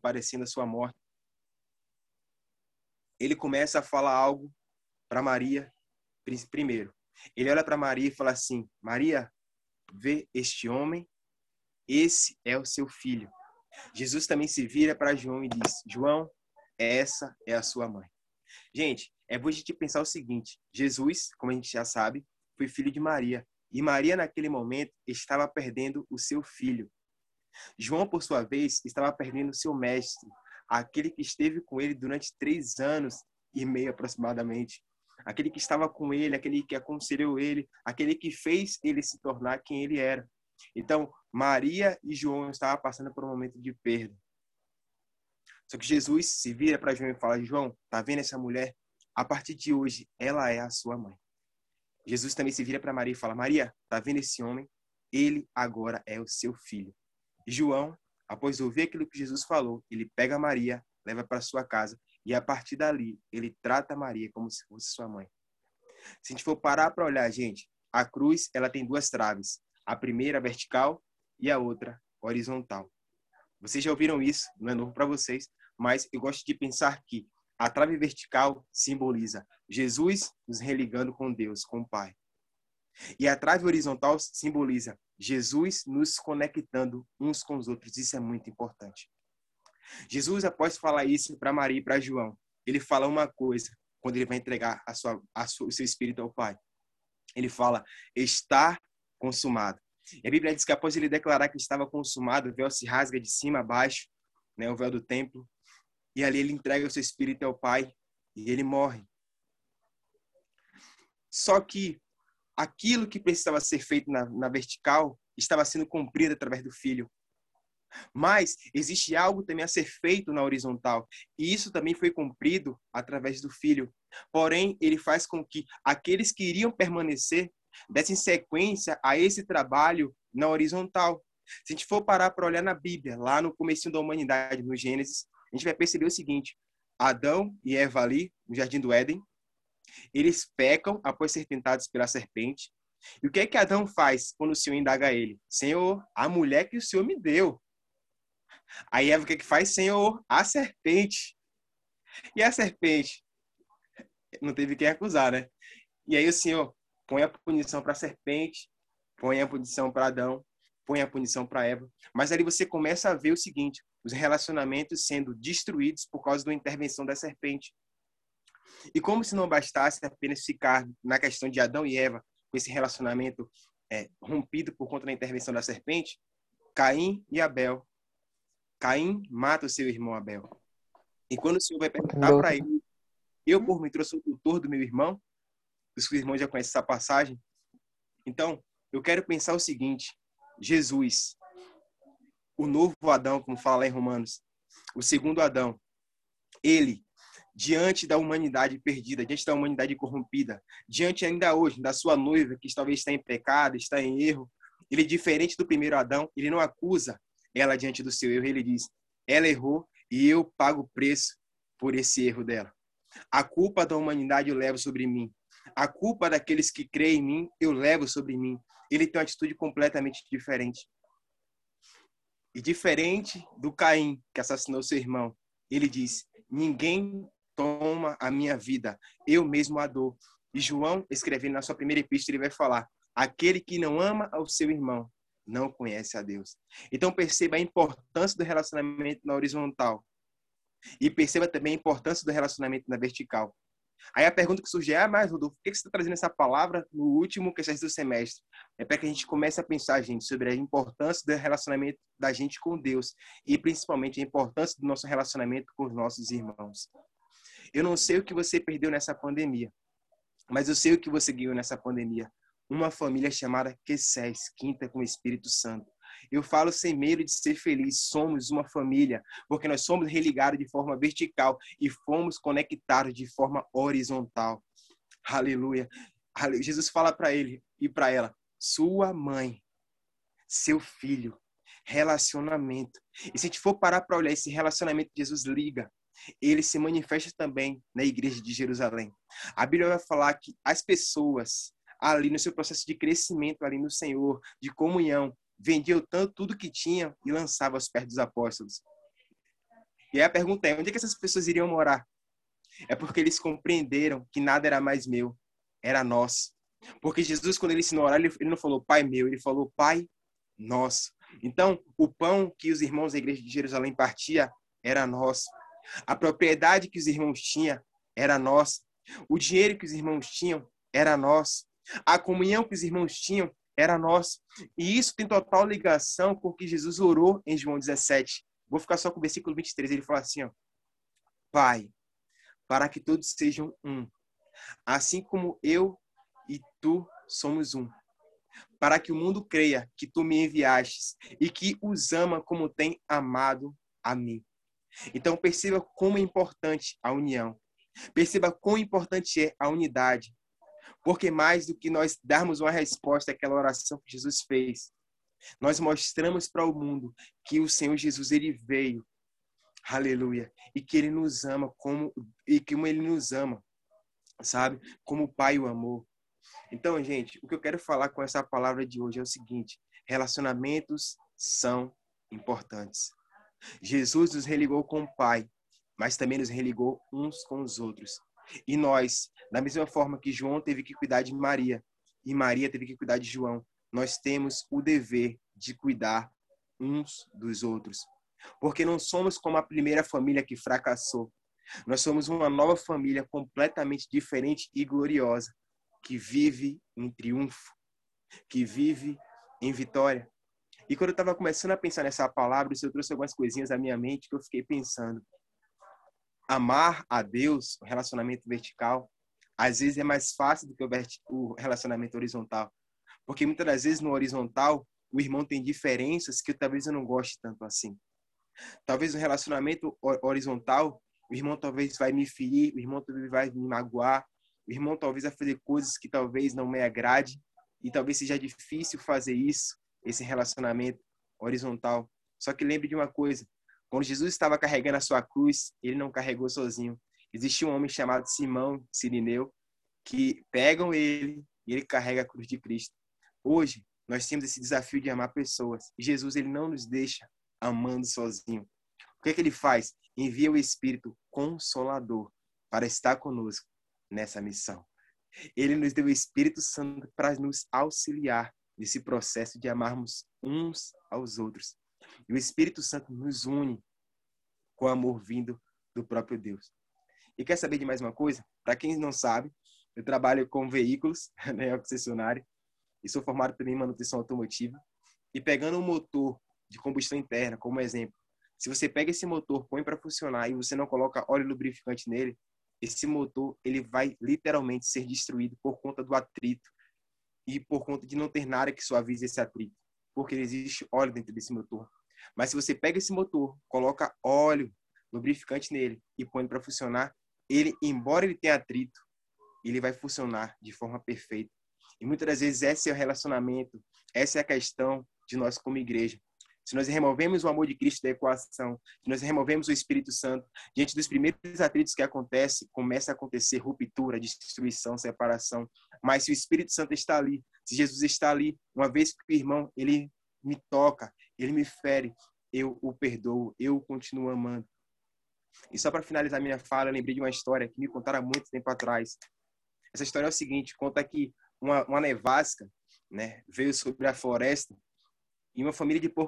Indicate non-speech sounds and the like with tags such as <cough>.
parecendo a sua morte. Ele começa a falar algo para Maria primeiro. Ele olha para Maria e fala assim: Maria, vê este homem, esse é o seu filho. Jesus também se vira para João e diz: João, essa é a sua mãe. Gente, é bom a gente pensar o seguinte: Jesus, como a gente já sabe, foi filho de Maria. E Maria, naquele momento, estava perdendo o seu filho. João, por sua vez, estava perdendo seu mestre, aquele que esteve com ele durante três anos e meio aproximadamente. Aquele que estava com ele, aquele que aconselhou ele, aquele que fez ele se tornar quem ele era. Então, Maria e João estavam passando por um momento de perda. Só que Jesus se vira para João e fala: João, tá vendo essa mulher? A partir de hoje, ela é a sua mãe. Jesus também se vira para Maria e fala: Maria, tá vendo esse homem? Ele agora é o seu filho. João, após ouvir aquilo que Jesus falou, ele pega Maria, leva para sua casa e a partir dali ele trata Maria como se fosse sua mãe. Se a gente for parar para olhar, gente, a cruz ela tem duas traves: a primeira vertical e a outra horizontal. Vocês já ouviram isso, não é novo para vocês, mas eu gosto de pensar que a trave vertical simboliza Jesus nos religando com Deus, com o Pai. E a trave horizontal simboliza Jesus nos conectando uns com os outros. Isso é muito importante. Jesus, após falar isso para Maria e para João, ele fala uma coisa quando ele vai entregar a sua, a sua, o seu espírito ao Pai. Ele fala: está consumado. E a Bíblia diz que após ele declarar que estava consumado, o véu se rasga de cima a baixo, né, o véu do templo, e ali ele entrega o seu espírito ao Pai e ele morre. Só que aquilo que precisava ser feito na, na vertical estava sendo cumprido através do Filho. Mas existe algo também a ser feito na horizontal, e isso também foi cumprido através do Filho. Porém, ele faz com que aqueles que iriam permanecer dessem sequência a esse trabalho na horizontal. Se a gente for parar para olhar na Bíblia, lá no começo da humanidade, no Gênesis, a gente vai perceber o seguinte: Adão e Eva ali, no jardim do Éden, eles pecam após ser tentados pela serpente. E o que é que Adão faz quando o Senhor indaga ele? Senhor, a mulher que o Senhor me deu. Aí Eva o que, é que faz? Senhor, a serpente. E a serpente? Não teve quem acusar, né? E aí o Senhor põe a punição para a serpente, põe a punição para Adão, põe a punição para Eva. Mas ali você começa a ver o seguinte: os relacionamentos sendo destruídos por causa da intervenção da serpente. E como se não bastasse apenas ficar na questão de Adão e Eva, com esse relacionamento é, rompido por conta da intervenção da serpente, Caim e Abel. Caim mata o seu irmão Abel. E quando o Senhor vai perguntar para ele, eu por me trouxe o tutor do meu irmão, os irmãos já conhecem essa passagem. Então, eu quero pensar o seguinte: Jesus, o novo Adão, como fala lá em Romanos, o segundo Adão, ele diante da humanidade perdida, diante da humanidade corrompida, diante ainda hoje da sua noiva que talvez está em pecado, está em erro, ele diferente do primeiro Adão, ele não acusa ela diante do seu erro, ele diz: ela errou e eu pago o preço por esse erro dela. A culpa da humanidade eu levo sobre mim. A culpa daqueles que creem em mim eu levo sobre mim. Ele tem uma atitude completamente diferente. E diferente do Caim, que assassinou seu irmão, ele diz: Ninguém toma a minha vida, eu mesmo a dou. E João, escrevendo na sua primeira epístola, ele vai falar: aquele que não ama ao seu irmão não conhece a Deus. Então perceba a importância do relacionamento na horizontal. E perceba também a importância do relacionamento na vertical. Aí a pergunta que surge é, ah, mas Rodolfo, por que você está trazendo essa palavra no último que do semestre? É para que a gente comece a pensar, gente, sobre a importância do relacionamento da gente com Deus e principalmente a importância do nosso relacionamento com os nossos irmãos. Eu não sei o que você perdeu nessa pandemia, mas eu sei o que você ganhou nessa pandemia. Uma família chamada Quessés, quinta com o Espírito Santo. Eu falo sem medo de ser feliz. Somos uma família, porque nós somos religados de forma vertical e fomos conectados de forma horizontal. Aleluia. Jesus fala para ele e para ela: sua mãe, seu filho, relacionamento. E se a gente for parar para olhar esse relacionamento Jesus liga, ele se manifesta também na igreja de Jerusalém. A Bíblia vai falar que as pessoas ali no seu processo de crescimento ali no Senhor, de comunhão, vendiam tanto tudo que tinham e lançavam aos pés dos apóstolos. E aí a pergunta é: onde é que essas pessoas iriam morar? É porque eles compreenderam que nada era mais meu, era nosso. Porque Jesus, quando ele ensinou a orar, ele, não falou Pai meu, ele falou Pai nosso. Então, o pão que os irmãos da igreja de Jerusalém partia era nosso. A propriedade que os irmãos tinham era nossa. O dinheiro que os irmãos tinham era nosso. A comunhão que os irmãos tinham era nossa. E isso tem total ligação com o que Jesus orou em João 17. Vou ficar só com o versículo 23. Ele fala assim: ó, Pai, para que todos sejam um, assim como eu e tu somos um. Para que o mundo creia que tu me enviastes e que os ama como tem amado a mim. Então perceba como é importante a união. Perceba quão importante é a unidade. Porque mais do que nós darmos uma resposta àquela oração que Jesus fez, nós mostramos para o mundo que o Senhor Jesus ele veio. Aleluia. E que ele nos ama como e como ele nos ama. Sabe? Como o Pai o amou. Então, gente, o que eu quero falar com essa palavra de hoje é o seguinte: relacionamentos são importantes. Jesus nos religou com o Pai, mas também nos religou uns com os outros. E nós, da mesma forma que João teve que cuidar de Maria e Maria teve que cuidar de João, nós temos o dever de cuidar uns dos outros. Porque não somos como a primeira família que fracassou. Nós somos uma nova família completamente diferente e gloriosa, que vive em triunfo, que vive em vitória. E quando eu estava começando a pensar nessa palavra, eu trouxe algumas coisinhas à minha mente que eu fiquei pensando. Amar a Deus, o relacionamento vertical, às vezes é mais fácil do que o relacionamento horizontal. Porque muitas das vezes no horizontal, o irmão tem diferenças que talvez eu não goste tanto assim. Talvez no relacionamento horizontal, o irmão talvez vai me ferir, o irmão talvez vai me magoar, o irmão talvez vai fazer coisas que talvez não me agrade e talvez seja difícil fazer isso, esse relacionamento horizontal. Só que lembre de uma coisa, quando Jesus estava carregando a sua cruz, ele não carregou sozinho. Existia um homem chamado Simão Sirineu que pegam ele e ele carrega a cruz de Cristo. Hoje, nós temos esse desafio de amar pessoas. E Jesus, ele não nos deixa amando sozinho. O que, é que ele faz? Envia o Espírito Consolador para estar conosco nessa missão. Ele nos deu o Espírito Santo para nos auxiliar nesse processo de amarmos uns aos outros. E o Espírito Santo nos une com o amor vindo do próprio Deus. E quer saber de mais uma coisa? Para quem não sabe, eu trabalho com veículos, <laughs> né, concessionário, e sou formado também em manutenção automotiva. E pegando um motor de combustão interna, como exemplo, se você pega esse motor, põe para funcionar e você não coloca óleo lubrificante nele, esse motor ele vai literalmente ser destruído por conta do atrito e por conta de não ter nada que suavize esse atrito, porque existe óleo dentro desse motor. Mas se você pega esse motor, coloca óleo lubrificante nele e põe para funcionar, ele, embora ele tenha atrito, ele vai funcionar de forma perfeita. E muitas das vezes esse é o relacionamento, essa é a questão de nós como igreja. Se nós removemos o amor de Cristo da equação, se nós removemos o Espírito Santo, diante dos primeiros atritos que acontecem, começa a acontecer ruptura, destruição, separação. Mas se o Espírito Santo está ali, se Jesus está ali, uma vez que o irmão ele me toca, ele me fere, eu o perdoo, eu continuo amando. E só para finalizar minha fala, eu lembrei de uma história que me contaram há muito tempo atrás. Essa história é o seguinte, conta que uma, uma nevasca né, veio sobre a floresta e uma família de porcos